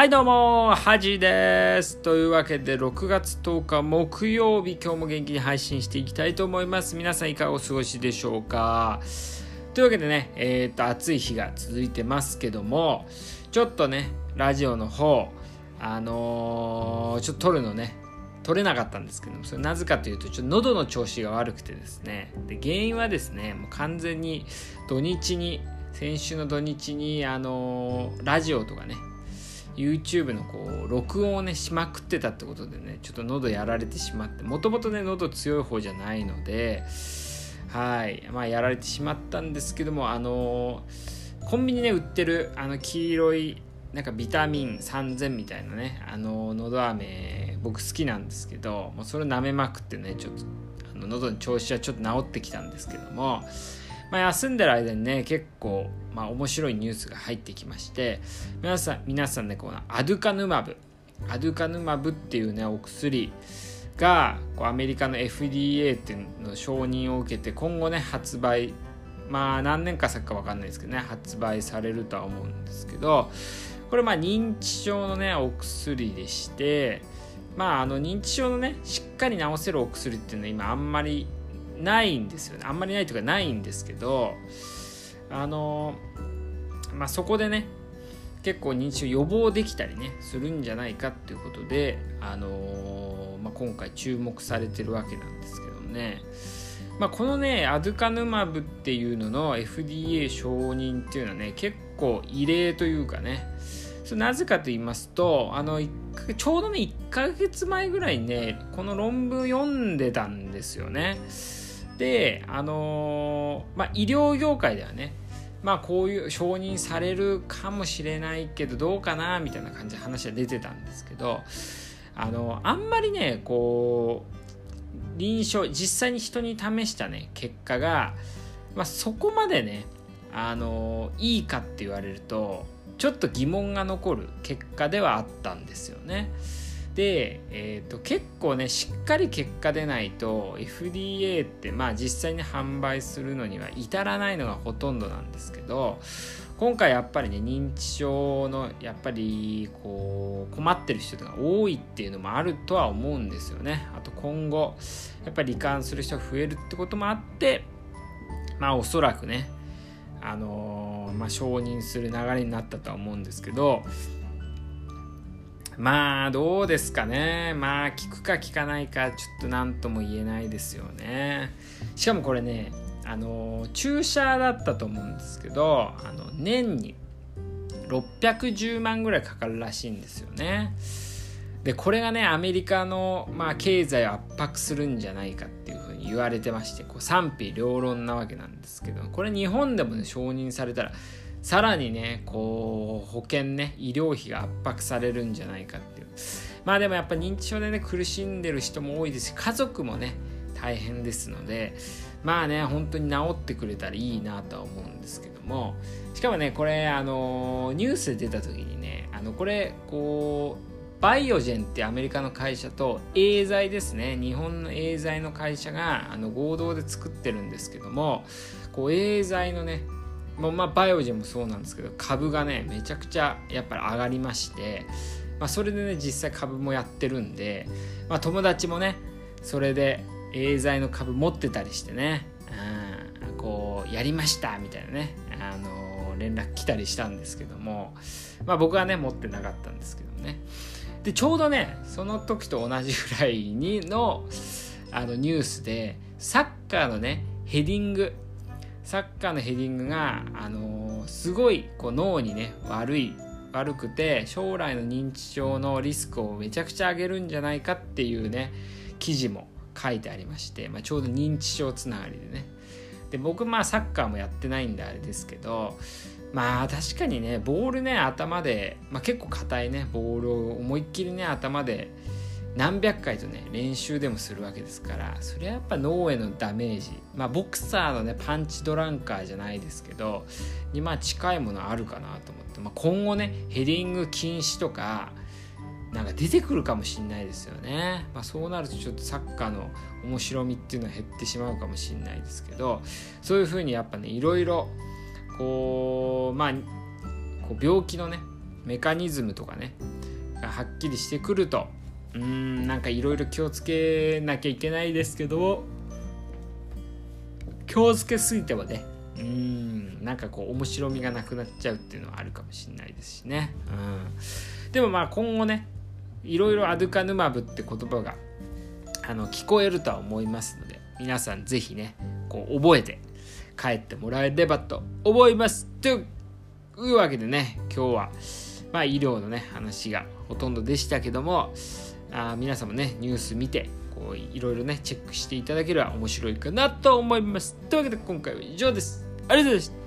はいどうも、はじです。というわけで、6月10日木曜日、今日も元気に配信していきたいと思います。皆さんいかがお過ごしでしょうか？というわけでね、えっ、と、暑い日が続いてますけども、ちょっとね、ラジオの方、あのー、ちょっと撮るのね、撮れなかったんですけども、それなぜかというと、ちょっと喉の調子が悪くてですね、で原因はですね、もう完全に土日に、先週の土日に、あのー、ラジオとかね、YouTube のこう録音をねしまくってたってことでねちょっと喉やられてしまってもともとね喉強い方じゃないのではいまあやられてしまったんですけどもあのコンビニね売ってるあの黄色いなんかビタミン3000みたいなねあの喉飴僕好きなんですけどもうそれ舐めまくってねちょっとあの喉の調子はちょっと治ってきたんですけどもまあ、休んでる間にね結構、まあ、面白いニュースが入ってきまして皆さん皆さんねこのアドカヌマブ。アドカヌマブっていうねお薬がこうアメリカの FDA っていうの承認を受けて今後ね発売まあ何年か先か分かんないですけどね発売されるとは思うんですけどこれまあ認知症のねお薬でしてまああの認知症のねしっかり治せるお薬っていうのは今あんまりないんですよねあんまりないというかないんですけどあのまあそこでね結構認知症予防できたりねするんじゃないかっていうことで、あのまあ、今回注目されてるわけなんですけどね、まあ、このねアドカヌマブっていうのの FDA 承認っていうのはね結構異例というかねなぜかと言いますとあのちょうどね1ヶ月前ぐらいねこの論文読んでたんですよね。であのー、まあ、医療業界ではねまあこういう承認されるかもしれないけどどうかなみたいな感じで話は出てたんですけどあのあんまりねこう臨床実際に人に試したね結果が、まあ、そこまでねあのいいかって言われるとちょっと疑問が残る結果ではあったんですよね。で、えーと、結構ねしっかり結果出ないと FDA ってまあ実際に販売するのには至らないのがほとんどなんですけど今回やっぱりね認知症のやっぱりこう困ってる人が多いっていうのもあるとは思うんですよね。あと今後やっぱり罹患する人が増えるってこともあってまあおそらくねあのー、まあ、承認する流れになったとは思うんですけどまあどうですかね。まあ聞くか聞かないかちょっと何とも言えないですよね。しかもこれねあの注射だったと思うんですけどあの年に610万ぐらいかかるらしいんですよね。でこれがねアメリカの、まあ、経済を圧迫するんじゃないかっていうふうに言われてましてこう賛否両論なわけなんですけどこれ日本でもね承認されたらさらにねこう保険ね医療費が圧迫されるんじゃないかっていう。まあでもやっぱ認知症でね苦しんでる人も多いですし家族もね大変ですのでまあね本当に治ってくれたらいいなとは思うんですけども。しかもねこれあのニュースで出た時にねあのこれこうバイオジェンってアメリカの会社とエーザイですね日本のエーザイの会社があの合同で作ってるんですけどもこうエーザイのねもうまあバイオジェもそうなんですけど株がねめちゃくちゃやっぱり上がりまして、まあ、それでね実際株もやってるんで、まあ、友達もねそれでエーザイの株持ってたりしてね、うん、こうやりましたみたいなね、あの連絡来たりしたんですけども、まあ、僕はね持ってなかったんですけどね。でちょうどねその時と同じぐらいにのあのニュースでサッカーのねヘディングサッカーのヘディングが、あのー、すごいこう脳にね悪い悪くて将来の認知症のリスクをめちゃくちゃ上げるんじゃないかっていうね記事も書いてありまして、まあ、ちょうど認知症つながりでね。で僕まあサッカーもやってないんであれですけどまあ確かにねボールね頭で、まあ、結構硬いねボールを思いっきりね頭で何百回とね練習でもするわけですからそれはやっぱ脳へのダメージ。まあボクサーのねパンチドランカーじゃないですけどにまあ近いものあるかなと思って、まあ、今後ねヘディング禁止とかなんか出てくるかもしんないですよね、まあ、そうなるとちょっとサッカーの面白みっていうのは減ってしまうかもしんないですけどそういうふうにやっぱねいろいろこうまあこう病気のねメカニズムとかねがはっきりしてくるとうんなんかいろいろ気をつけなきゃいけないですけど気をつけすぎてもねうんなんかこう面白みがなくなっちゃうっていうのはあるかもしれないですしね、うん、でもまあ今後ねいろいろアドカヌマブって言葉があの聞こえるとは思いますので皆さん是非ねこう覚えて帰ってもらえればと思います。というわけでね今日はまあ医療のね話がほとんどでしたけどもあ皆さんもねニュース見てこういろいろねチェックしていただければ面白いかなと思います。というわけで今回は以上です。ありがとうございました。